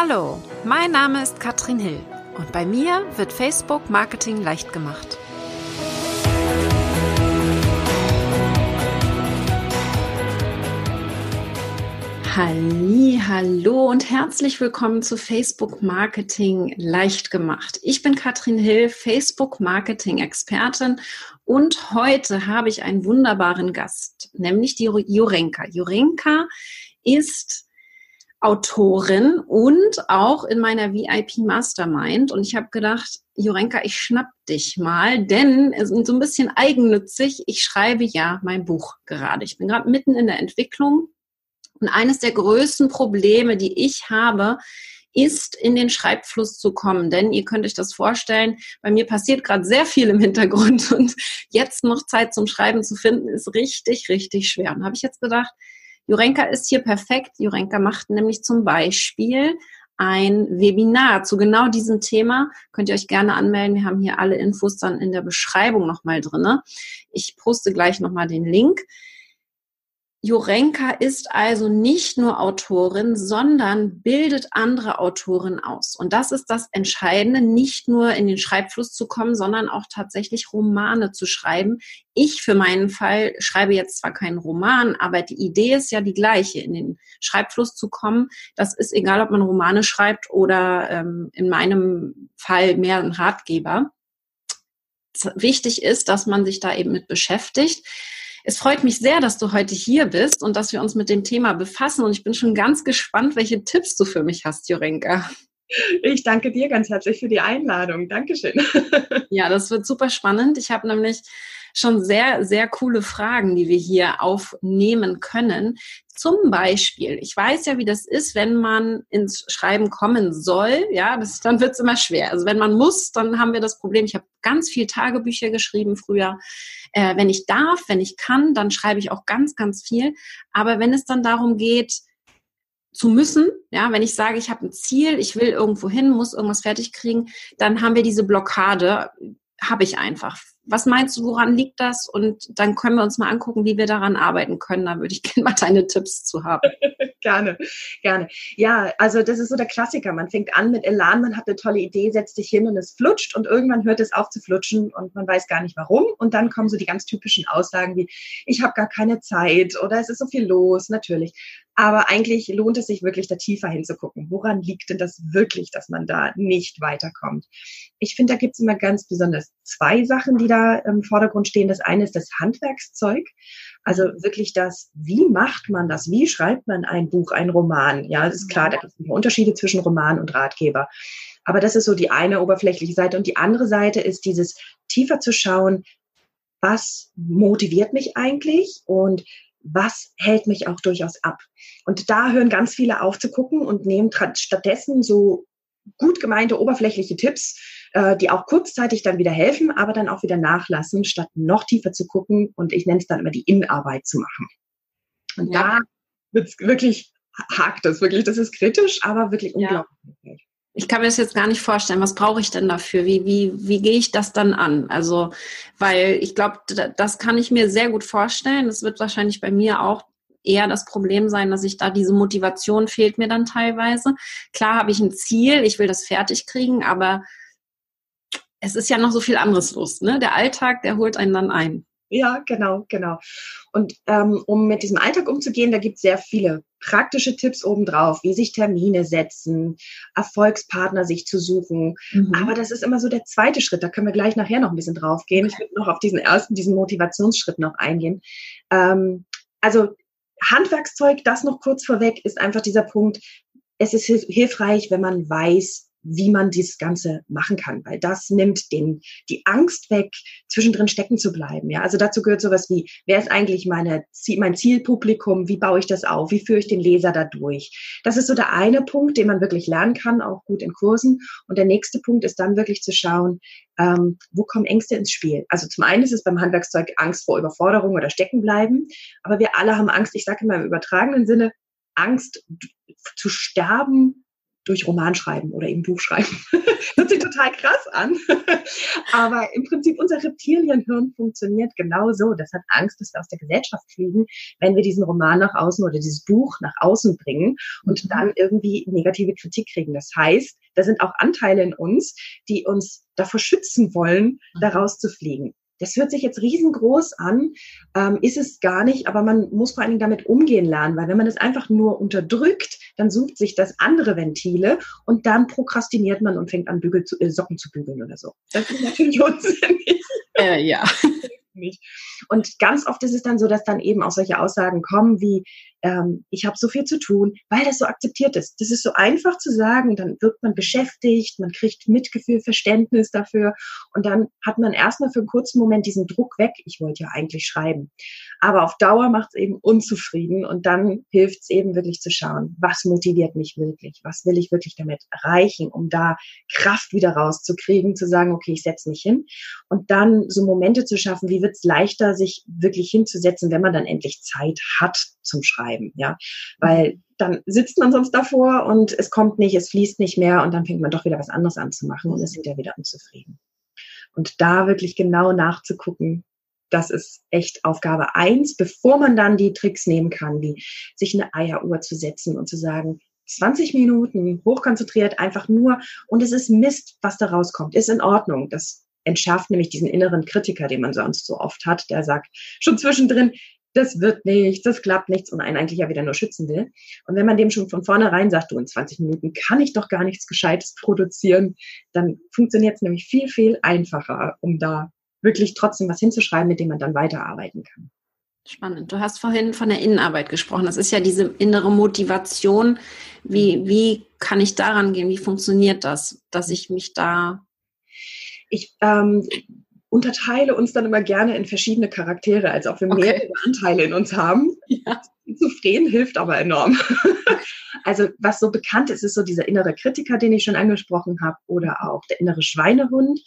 Hallo, mein Name ist Katrin Hill und bei mir wird Facebook Marketing leicht gemacht. Halli, hallo und herzlich willkommen zu Facebook Marketing leicht gemacht. Ich bin Katrin Hill, Facebook Marketing Expertin und heute habe ich einen wunderbaren Gast, nämlich die Jurenka. Jurenka ist Autorin und auch in meiner VIP Mastermind. Und ich habe gedacht, Jurenka, ich schnapp dich mal, denn es ist so ein bisschen eigennützig. Ich schreibe ja mein Buch gerade. Ich bin gerade mitten in der Entwicklung. Und eines der größten Probleme, die ich habe, ist in den Schreibfluss zu kommen. Denn ihr könnt euch das vorstellen, bei mir passiert gerade sehr viel im Hintergrund und jetzt noch Zeit zum Schreiben zu finden, ist richtig, richtig schwer. Und habe ich jetzt gedacht, Jurenka ist hier perfekt. Jurenka macht nämlich zum Beispiel ein Webinar zu genau diesem Thema. Könnt ihr euch gerne anmelden. Wir haben hier alle Infos dann in der Beschreibung nochmal drinne. Ich poste gleich nochmal den Link. Jurenka ist also nicht nur Autorin, sondern bildet andere Autoren aus. Und das ist das Entscheidende, nicht nur in den Schreibfluss zu kommen, sondern auch tatsächlich Romane zu schreiben. Ich für meinen Fall schreibe jetzt zwar keinen Roman, aber die Idee ist ja die gleiche, in den Schreibfluss zu kommen. Das ist egal, ob man Romane schreibt oder ähm, in meinem Fall mehr ein Ratgeber. Wichtig ist, dass man sich da eben mit beschäftigt. Es freut mich sehr, dass du heute hier bist und dass wir uns mit dem Thema befassen. Und ich bin schon ganz gespannt, welche Tipps du für mich hast, Jurenka. Ich danke dir ganz herzlich für die Einladung. Dankeschön. Ja, das wird super spannend. Ich habe nämlich schon sehr, sehr coole Fragen, die wir hier aufnehmen können. Zum Beispiel, ich weiß ja, wie das ist, wenn man ins Schreiben kommen soll, ja, das, dann wird es immer schwer. Also wenn man muss, dann haben wir das Problem, ich habe ganz viel Tagebücher geschrieben früher. Äh, wenn ich darf, wenn ich kann, dann schreibe ich auch ganz, ganz viel. Aber wenn es dann darum geht, zu müssen, ja, wenn ich sage, ich habe ein Ziel, ich will irgendwo hin, muss irgendwas fertig kriegen, dann haben wir diese Blockade, habe ich einfach was meinst du, woran liegt das? Und dann können wir uns mal angucken, wie wir daran arbeiten können. Da würde ich gerne mal deine Tipps zu haben. gerne, gerne. Ja, also das ist so der Klassiker. Man fängt an mit Elan, man hat eine tolle Idee, setzt sich hin und es flutscht und irgendwann hört es auf zu flutschen und man weiß gar nicht warum. Und dann kommen so die ganz typischen Aussagen wie, ich habe gar keine Zeit oder es ist so viel los, natürlich. Aber eigentlich lohnt es sich wirklich, da tiefer hinzugucken. Woran liegt denn das wirklich, dass man da nicht weiterkommt? Ich finde, da gibt es immer ganz besonders zwei Sachen, die da im Vordergrund stehen. Das eine ist das Handwerkszeug. Also wirklich das, wie macht man das? Wie schreibt man ein Buch, ein Roman? Ja, es ist klar, da gibt es Unterschiede zwischen Roman und Ratgeber. Aber das ist so die eine oberflächliche Seite. Und die andere Seite ist dieses tiefer zu schauen, was motiviert mich eigentlich und was hält mich auch durchaus ab. Und da hören ganz viele auf zu gucken und nehmen stattdessen so gut gemeinte oberflächliche Tipps, äh, die auch kurzzeitig dann wieder helfen, aber dann auch wieder nachlassen, statt noch tiefer zu gucken und ich nenne es dann immer die Innenarbeit zu machen. Und ja. da wird es wirklich, hakt es wirklich, das ist kritisch, aber wirklich ja. unglaublich ich kann mir das jetzt gar nicht vorstellen. Was brauche ich denn dafür? Wie, wie, wie gehe ich das dann an? Also, weil ich glaube, das kann ich mir sehr gut vorstellen. Das wird wahrscheinlich bei mir auch eher das Problem sein, dass ich da diese Motivation fehlt mir dann teilweise. Klar habe ich ein Ziel, ich will das fertig kriegen, aber es ist ja noch so viel anderes los. Ne? Der Alltag, der holt einen dann ein. Ja, genau, genau. Und ähm, um mit diesem Alltag umzugehen, da gibt es sehr viele praktische Tipps obendrauf, wie sich Termine setzen, Erfolgspartner sich zu suchen. Mhm. Aber das ist immer so der zweite Schritt. Da können wir gleich nachher noch ein bisschen drauf gehen. Ich würde noch auf diesen ersten, diesen Motivationsschritt noch eingehen. Ähm, also Handwerkszeug, das noch kurz vorweg, ist einfach dieser Punkt. Es ist hilfreich, wenn man weiß, wie man dieses Ganze machen kann, weil das nimmt den, die Angst weg, zwischendrin stecken zu bleiben. Ja, also dazu gehört sowas wie, wer ist eigentlich meine, mein Zielpublikum? Wie baue ich das auf? Wie führe ich den Leser da durch? Das ist so der eine Punkt, den man wirklich lernen kann, auch gut in Kursen. Und der nächste Punkt ist dann wirklich zu schauen, ähm, wo kommen Ängste ins Spiel? Also zum einen ist es beim Handwerkszeug Angst vor Überforderung oder Steckenbleiben, aber wir alle haben Angst, ich sage immer im übertragenen Sinne, Angst zu sterben durch Roman schreiben oder eben Buch schreiben. Hört sich total krass an. Aber im Prinzip unser Reptilienhirn funktioniert genau so. Das hat Angst, dass wir aus der Gesellschaft fliegen, wenn wir diesen Roman nach außen oder dieses Buch nach außen bringen und mhm. dann irgendwie negative Kritik kriegen. Das heißt, da sind auch Anteile in uns, die uns davor schützen wollen, da mhm. rauszufliegen. Das hört sich jetzt riesengroß an, ähm, ist es gar nicht, aber man muss vor allen Dingen damit umgehen lernen, weil wenn man es einfach nur unterdrückt, dann sucht sich das andere Ventile und dann prokrastiniert man und fängt an, Bügel zu, äh, Socken zu bügeln oder so. Das ist natürlich unsinnig. Äh, ja. Und ganz oft ist es dann so, dass dann eben auch solche Aussagen kommen wie, ähm, ich habe so viel zu tun, weil das so akzeptiert ist. Das ist so einfach zu sagen, dann wird man beschäftigt, man kriegt Mitgefühl, Verständnis dafür und dann hat man erstmal für einen kurzen Moment diesen Druck weg, ich wollte ja eigentlich schreiben. Aber auf Dauer macht es eben unzufrieden und dann hilft es eben wirklich zu schauen, was motiviert mich wirklich, was will ich wirklich damit erreichen, um da Kraft wieder rauszukriegen, zu sagen, okay, ich setze mich hin und dann so Momente zu schaffen, wie wird es leichter, sich wirklich hinzusetzen, wenn man dann endlich Zeit hat zum Schreiben, ja, weil dann sitzt man sonst davor und es kommt nicht, es fließt nicht mehr und dann fängt man doch wieder was anderes an zu machen und ist hinterher wieder unzufrieden. Und da wirklich genau nachzugucken, das ist echt Aufgabe eins, bevor man dann die Tricks nehmen kann, wie sich eine Eieruhr zu setzen und zu sagen, 20 Minuten hochkonzentriert, einfach nur, und es ist Mist, was da rauskommt, ist in Ordnung. Das entschärft nämlich diesen inneren Kritiker, den man sonst so oft hat, der sagt schon zwischendrin, das wird nichts, das klappt nichts und einen eigentlich ja wieder nur schützen will. Und wenn man dem schon von vornherein sagt, du in 20 Minuten kann ich doch gar nichts Gescheites produzieren, dann funktioniert es nämlich viel, viel einfacher, um da wirklich trotzdem was hinzuschreiben, mit dem man dann weiterarbeiten kann. Spannend. Du hast vorhin von der Innenarbeit gesprochen. Das ist ja diese innere Motivation. Wie, wie kann ich daran gehen? Wie funktioniert das, dass ich mich da. Ich ähm, unterteile uns dann immer gerne in verschiedene Charaktere, als ob wir okay. mehrere Anteile in uns haben. Ja. Zufrieden hilft aber enorm. also was so bekannt ist, ist so dieser innere Kritiker, den ich schon angesprochen habe, oder auch der innere Schweinehund.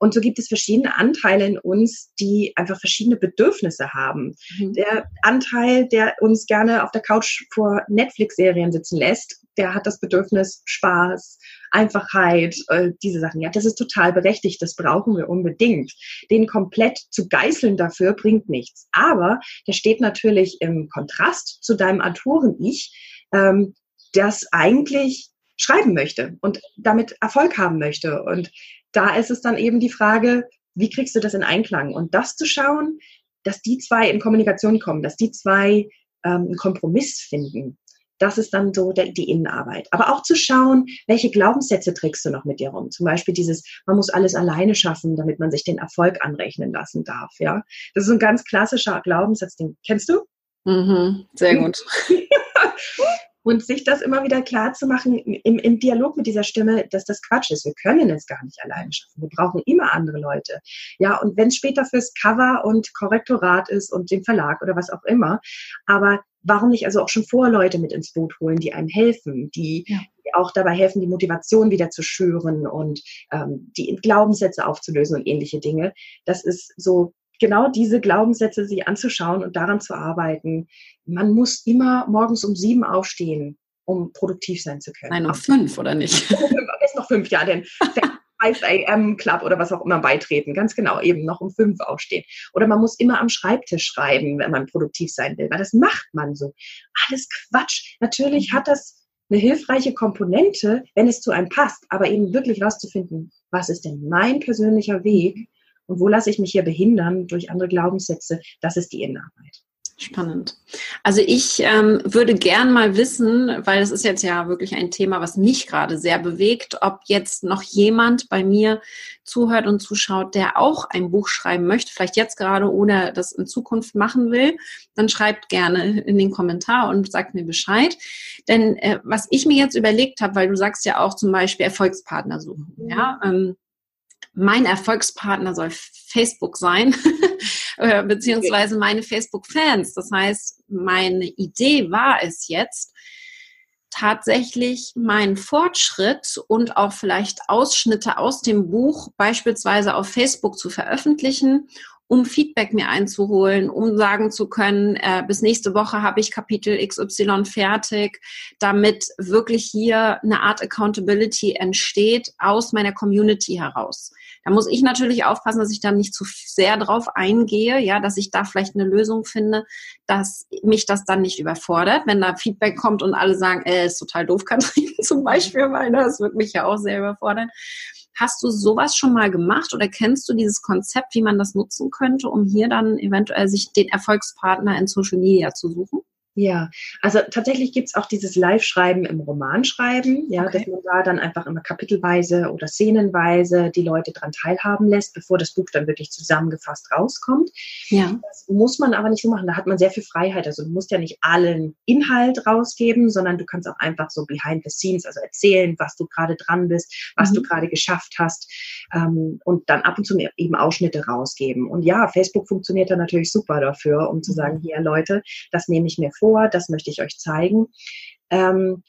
Und so gibt es verschiedene Anteile in uns, die einfach verschiedene Bedürfnisse haben. Mhm. Der Anteil, der uns gerne auf der Couch vor Netflix-Serien sitzen lässt, der hat das Bedürfnis Spaß, Einfachheit, äh, diese Sachen. Ja, das ist total berechtigt, das brauchen wir unbedingt. Den komplett zu geißeln dafür bringt nichts. Aber der steht natürlich im Kontrast zu deinem Autoren-Ich, ähm, das eigentlich schreiben möchte und damit Erfolg haben möchte. Und da ist es dann eben die Frage, wie kriegst du das in Einklang? Und das zu schauen, dass die zwei in Kommunikation kommen, dass die zwei ähm, einen Kompromiss finden. Das ist dann so der, die Innenarbeit. Aber auch zu schauen, welche Glaubenssätze trägst du noch mit dir rum? Zum Beispiel dieses, man muss alles alleine schaffen, damit man sich den Erfolg anrechnen lassen darf. Ja, das ist ein ganz klassischer Glaubenssatz. Den kennst du? Mhm, sehr gut. Und sich das immer wieder klar zu machen im, im Dialog mit dieser Stimme, dass das Quatsch ist. Wir können es gar nicht alleine schaffen. Wir brauchen immer andere Leute. Ja, und wenn es später fürs Cover und Korrektorat ist und den Verlag oder was auch immer. Aber warum nicht also auch schon vor Leute mit ins Boot holen, die einem helfen, die, ja. die auch dabei helfen, die Motivation wieder zu schüren und ähm, die Glaubenssätze aufzulösen und ähnliche Dinge. Das ist so genau diese Glaubenssätze sich anzuschauen und daran zu arbeiten. Man muss immer morgens um sieben aufstehen, um produktiv sein zu können. Nein, um fünf, oder nicht? Ist noch fünf, ja, denn 5 AM Club oder was auch immer beitreten. Ganz genau, eben noch um fünf aufstehen. Oder man muss immer am Schreibtisch schreiben, wenn man produktiv sein will, weil das macht man so. Alles Quatsch. Natürlich hat das eine hilfreiche Komponente, wenn es zu einem passt, aber eben wirklich rauszufinden, was ist denn mein persönlicher Weg, und wo lasse ich mich hier behindern durch andere Glaubenssätze? Das ist die Innenarbeit. Spannend. Also ich ähm, würde gern mal wissen, weil es ist jetzt ja wirklich ein Thema, was mich gerade sehr bewegt, ob jetzt noch jemand bei mir zuhört und zuschaut, der auch ein Buch schreiben möchte, vielleicht jetzt gerade oder das in Zukunft machen will, dann schreibt gerne in den Kommentar und sagt mir Bescheid. Denn äh, was ich mir jetzt überlegt habe, weil du sagst ja auch zum Beispiel Erfolgspartner suchen, ja, ähm, mein Erfolgspartner soll Facebook sein, äh, beziehungsweise meine Facebook-Fans. Das heißt, meine Idee war es jetzt, tatsächlich meinen Fortschritt und auch vielleicht Ausschnitte aus dem Buch beispielsweise auf Facebook zu veröffentlichen um Feedback mir einzuholen, um sagen zu können, äh, bis nächste Woche habe ich Kapitel XY fertig, damit wirklich hier eine Art Accountability entsteht aus meiner Community heraus. Da muss ich natürlich aufpassen, dass ich dann nicht zu sehr drauf eingehe, ja, dass ich da vielleicht eine Lösung finde, dass mich das dann nicht überfordert, wenn da Feedback kommt und alle sagen, äh, ist total doof, Katrin zum Beispiel, weil das wird mich ja auch sehr überfordern. Hast du sowas schon mal gemacht oder kennst du dieses Konzept, wie man das nutzen könnte, um hier dann eventuell sich den Erfolgspartner in Social Media zu suchen? Ja, also tatsächlich gibt's auch dieses Live-Schreiben im Romanschreiben, ja, okay. dass man da dann einfach immer kapitelweise oder szenenweise die Leute dran teilhaben lässt, bevor das Buch dann wirklich zusammengefasst rauskommt. Ja. Das muss man aber nicht so machen. Da hat man sehr viel Freiheit. Also du musst ja nicht allen Inhalt rausgeben, sondern du kannst auch einfach so behind the scenes, also erzählen, was du gerade dran bist, was mhm. du gerade geschafft hast ähm, und dann ab und zu eben Ausschnitte rausgeben. Und ja, Facebook funktioniert da natürlich super dafür, um zu mhm. sagen, hier Leute, das nehme ich mir vor das möchte ich euch zeigen. Ähm,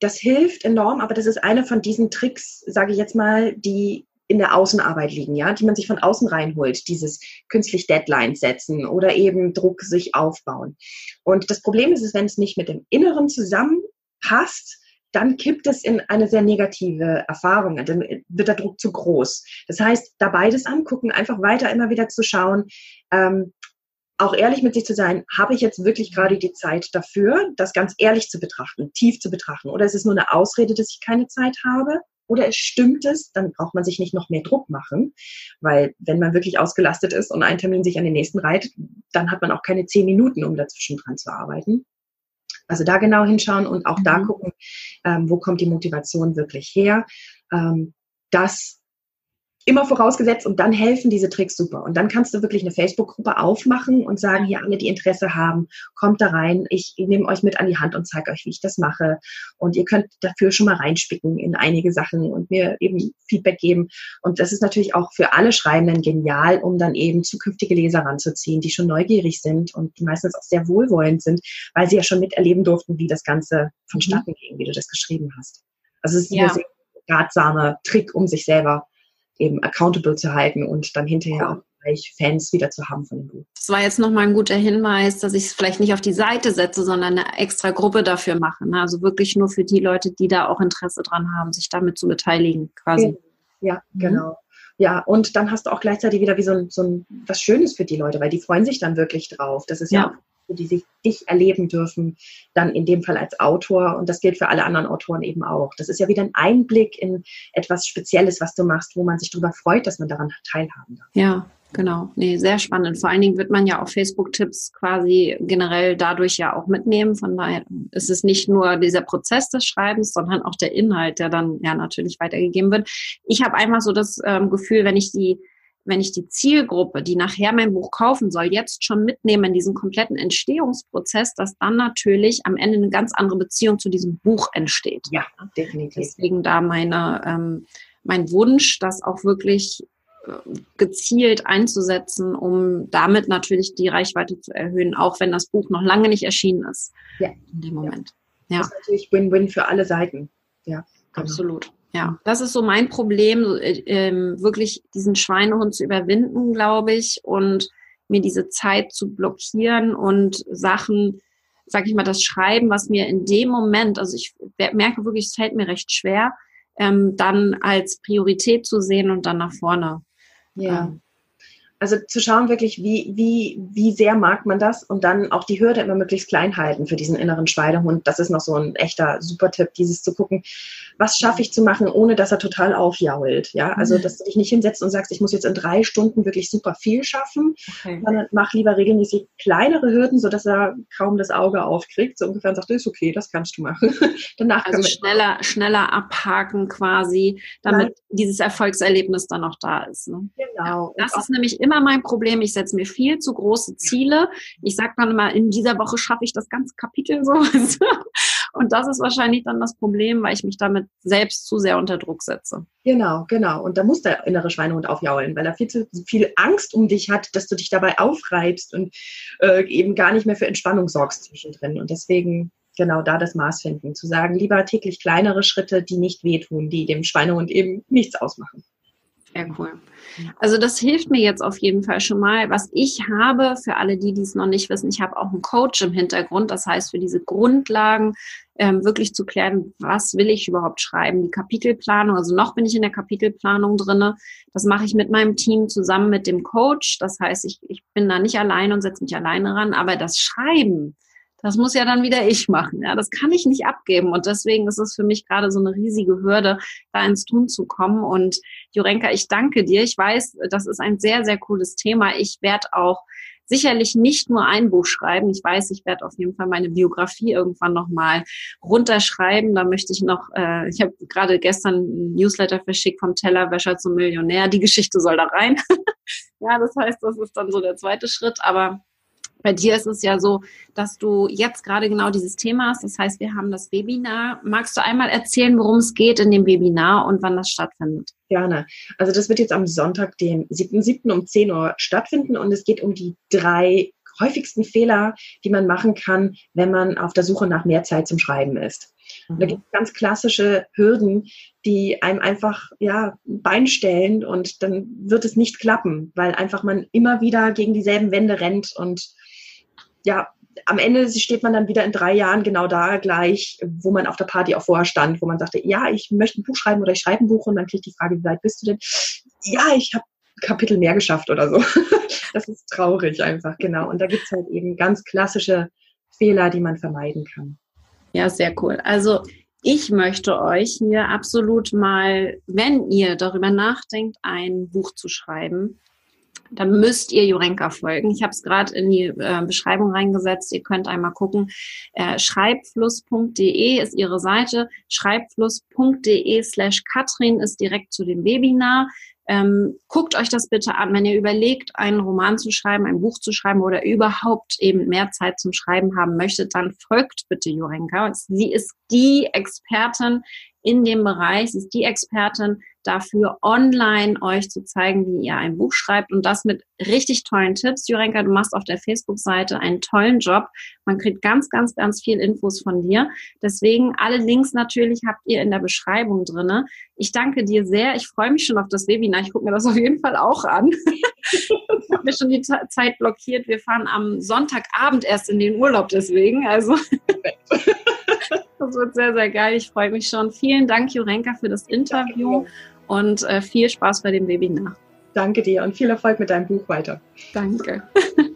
das hilft enorm, aber das ist einer von diesen Tricks, sage ich jetzt mal, die in der Außenarbeit liegen, ja, die man sich von außen reinholt, dieses künstlich Deadlines setzen oder eben Druck sich aufbauen. Und das Problem ist, wenn es nicht mit dem Inneren zusammenpasst, dann kippt es in eine sehr negative Erfahrung, dann wird der Druck zu groß. Das heißt, da beides angucken, einfach weiter immer wieder zu schauen, ähm, auch ehrlich mit sich zu sein, habe ich jetzt wirklich gerade die Zeit dafür, das ganz ehrlich zu betrachten, tief zu betrachten? Oder ist es nur eine Ausrede, dass ich keine Zeit habe? Oder es stimmt es, dann braucht man sich nicht noch mehr Druck machen, weil wenn man wirklich ausgelastet ist und ein Termin sich an den nächsten reiht, dann hat man auch keine zehn Minuten, um dazwischen dran zu arbeiten. Also da genau hinschauen und auch da mhm. gucken, ähm, wo kommt die Motivation wirklich her. Ähm, das immer vorausgesetzt und dann helfen diese Tricks super. Und dann kannst du wirklich eine Facebook-Gruppe aufmachen und sagen, hier alle, die Interesse haben, kommt da rein. Ich nehme euch mit an die Hand und zeige euch, wie ich das mache. Und ihr könnt dafür schon mal reinspicken in einige Sachen und mir eben Feedback geben. Und das ist natürlich auch für alle Schreibenden genial, um dann eben zukünftige Leser ranzuziehen, die schon neugierig sind und die meistens auch sehr wohlwollend sind, weil sie ja schon miterleben durften, wie das Ganze vonstatten ging, wie du das geschrieben hast. Also es ist ja. ein sehr ratsamer Trick, um sich selber eben accountable zu halten und dann hinterher auch gleich Fans wieder zu haben von dem Buch. Das war jetzt nochmal ein guter Hinweis, dass ich es vielleicht nicht auf die Seite setze, sondern eine extra Gruppe dafür mache. Ne? Also wirklich nur für die Leute, die da auch Interesse dran haben, sich damit zu beteiligen quasi. Ja, mhm. genau. Ja, und dann hast du auch gleichzeitig wieder wie so ein, so ein was Schönes für die Leute, weil die freuen sich dann wirklich drauf. Das ist ja, ja die sich dich erleben dürfen, dann in dem Fall als Autor. Und das gilt für alle anderen Autoren eben auch. Das ist ja wieder ein Einblick in etwas Spezielles, was du machst, wo man sich darüber freut, dass man daran teilhaben darf. Ja, genau. Nee, sehr spannend. Vor allen Dingen wird man ja auch Facebook-Tipps quasi generell dadurch ja auch mitnehmen. Von daher ist es nicht nur dieser Prozess des Schreibens, sondern auch der Inhalt, der dann ja natürlich weitergegeben wird. Ich habe einfach so das ähm, Gefühl, wenn ich die wenn ich die Zielgruppe, die nachher mein Buch kaufen soll, jetzt schon mitnehme in diesen kompletten Entstehungsprozess, dass dann natürlich am Ende eine ganz andere Beziehung zu diesem Buch entsteht. Ja, definitiv. Deswegen da meine, ähm, mein Wunsch, das auch wirklich äh, gezielt einzusetzen, um damit natürlich die Reichweite zu erhöhen, auch wenn das Buch noch lange nicht erschienen ist. Ja. In dem Moment. Ja. Das ist natürlich Win-Win für alle Seiten. Ja. Genau. Absolut. Ja, das ist so mein Problem, äh, ähm, wirklich diesen Schweinehund zu überwinden, glaube ich, und mir diese Zeit zu blockieren und Sachen, sag ich mal, das Schreiben, was mir in dem Moment, also ich merke wirklich, es fällt mir recht schwer, ähm, dann als Priorität zu sehen und dann nach vorne. Ja. Also zu schauen wirklich, wie, wie, wie sehr mag man das und dann auch die Hürde immer möglichst klein halten für diesen inneren Schweinehund. Das ist noch so ein echter super Tipp, dieses zu gucken, was schaffe ich zu machen, ohne dass er total aufjault. Ja, also mhm. dass du dich nicht hinsetzt und sagst, ich muss jetzt in drei Stunden wirklich super viel schaffen, okay. sondern mach lieber regelmäßig kleinere Hürden, sodass er kaum das Auge aufkriegt, so ungefähr und sagt, ist okay, das kannst du machen. Danach also schneller, schneller abhaken quasi, damit Nein. dieses Erfolgserlebnis dann noch da ist. Ne? Genau. Ja, das ist nämlich immer immer mein Problem. Ich setze mir viel zu große Ziele. Ich sage dann immer, in dieser Woche schaffe ich das ganze Kapitel so. Und das ist wahrscheinlich dann das Problem, weil ich mich damit selbst zu sehr unter Druck setze. Genau, genau. Und da muss der innere Schweinehund aufjaulen, weil er viel zu viel Angst um dich hat, dass du dich dabei aufreibst und äh, eben gar nicht mehr für Entspannung sorgst zwischendrin. Und deswegen genau da das Maß finden, zu sagen, lieber täglich kleinere Schritte, die nicht wehtun, die dem Schweinehund eben nichts ausmachen. Sehr cool. Also das hilft mir jetzt auf jeden Fall schon mal. Was ich habe, für alle die, die es noch nicht wissen, ich habe auch einen Coach im Hintergrund. Das heißt, für diese Grundlagen ähm, wirklich zu klären, was will ich überhaupt schreiben, die Kapitelplanung. Also noch bin ich in der Kapitelplanung drinne. Das mache ich mit meinem Team zusammen mit dem Coach. Das heißt, ich, ich bin da nicht allein und setze mich alleine ran. Aber das Schreiben, das muss ja dann wieder ich machen. Ja, das kann ich nicht abgeben. Und deswegen ist es für mich gerade so eine riesige Hürde, da ins Tun zu kommen. Und Jurenka, ich danke dir. Ich weiß, das ist ein sehr, sehr cooles Thema. Ich werde auch sicherlich nicht nur ein Buch schreiben. Ich weiß, ich werde auf jeden Fall meine Biografie irgendwann nochmal runterschreiben. Da möchte ich noch, äh, ich habe gerade gestern ein Newsletter verschickt vom Tellerwäscher zum Millionär. Die Geschichte soll da rein. ja, das heißt, das ist dann so der zweite Schritt. Aber bei dir ist es ja so, dass du jetzt gerade genau dieses Thema hast. Das heißt, wir haben das Webinar. Magst du einmal erzählen, worum es geht in dem Webinar und wann das stattfindet? Gerne. Also das wird jetzt am Sonntag, dem 7.7. um 10 Uhr stattfinden und es geht um die drei häufigsten Fehler, die man machen kann, wenn man auf der Suche nach mehr Zeit zum Schreiben ist. Und da mhm. gibt es ganz klassische Hürden, die einem einfach ja Bein stellen und dann wird es nicht klappen, weil einfach man immer wieder gegen dieselben Wände rennt und ja, am Ende steht man dann wieder in drei Jahren genau da gleich, wo man auf der Party auch vorher stand, wo man sagte, ja, ich möchte ein Buch schreiben oder ich schreibe ein Buch und dann kriege ich die Frage, wie weit bist du denn? Ja, ich habe Kapitel mehr geschafft oder so. das ist traurig einfach, genau. Und da gibt es halt eben ganz klassische Fehler, die man vermeiden kann. Ja, sehr cool. Also ich möchte euch hier absolut mal, wenn ihr darüber nachdenkt, ein Buch zu schreiben, dann müsst ihr Jurenka folgen. Ich habe es gerade in die äh, Beschreibung reingesetzt. Ihr könnt einmal gucken. Äh, schreibfluss.de ist ihre Seite. Schreibfluss.de slash Katrin ist direkt zu dem Webinar. Ähm, guckt euch das bitte an, wenn ihr überlegt, einen Roman zu schreiben, ein Buch zu schreiben oder überhaupt eben mehr Zeit zum Schreiben haben möchtet, dann folgt bitte Jurenka. Sie ist die Expertin in dem Bereich, ist die Expertin dafür, online euch zu zeigen, wie ihr ein Buch schreibt und das mit richtig tollen Tipps. Jurenka, du machst auf der Facebook-Seite einen tollen Job. Man kriegt ganz, ganz, ganz viel Infos von dir. Deswegen alle Links natürlich habt ihr in der Beschreibung drinne. Ich danke dir sehr. Ich freue mich schon auf das Webinar. Ich gucke mir das auf jeden Fall auch an. ich habe mir schon die Zeit blockiert. Wir fahren am Sonntagabend erst in den Urlaub deswegen. Also das wird sehr, sehr geil. Ich freue mich schon. Vielen Dank, Jurenka, für das Interview und äh, viel Spaß bei dem Webinar. Danke dir und viel Erfolg mit deinem Buch weiter. Danke.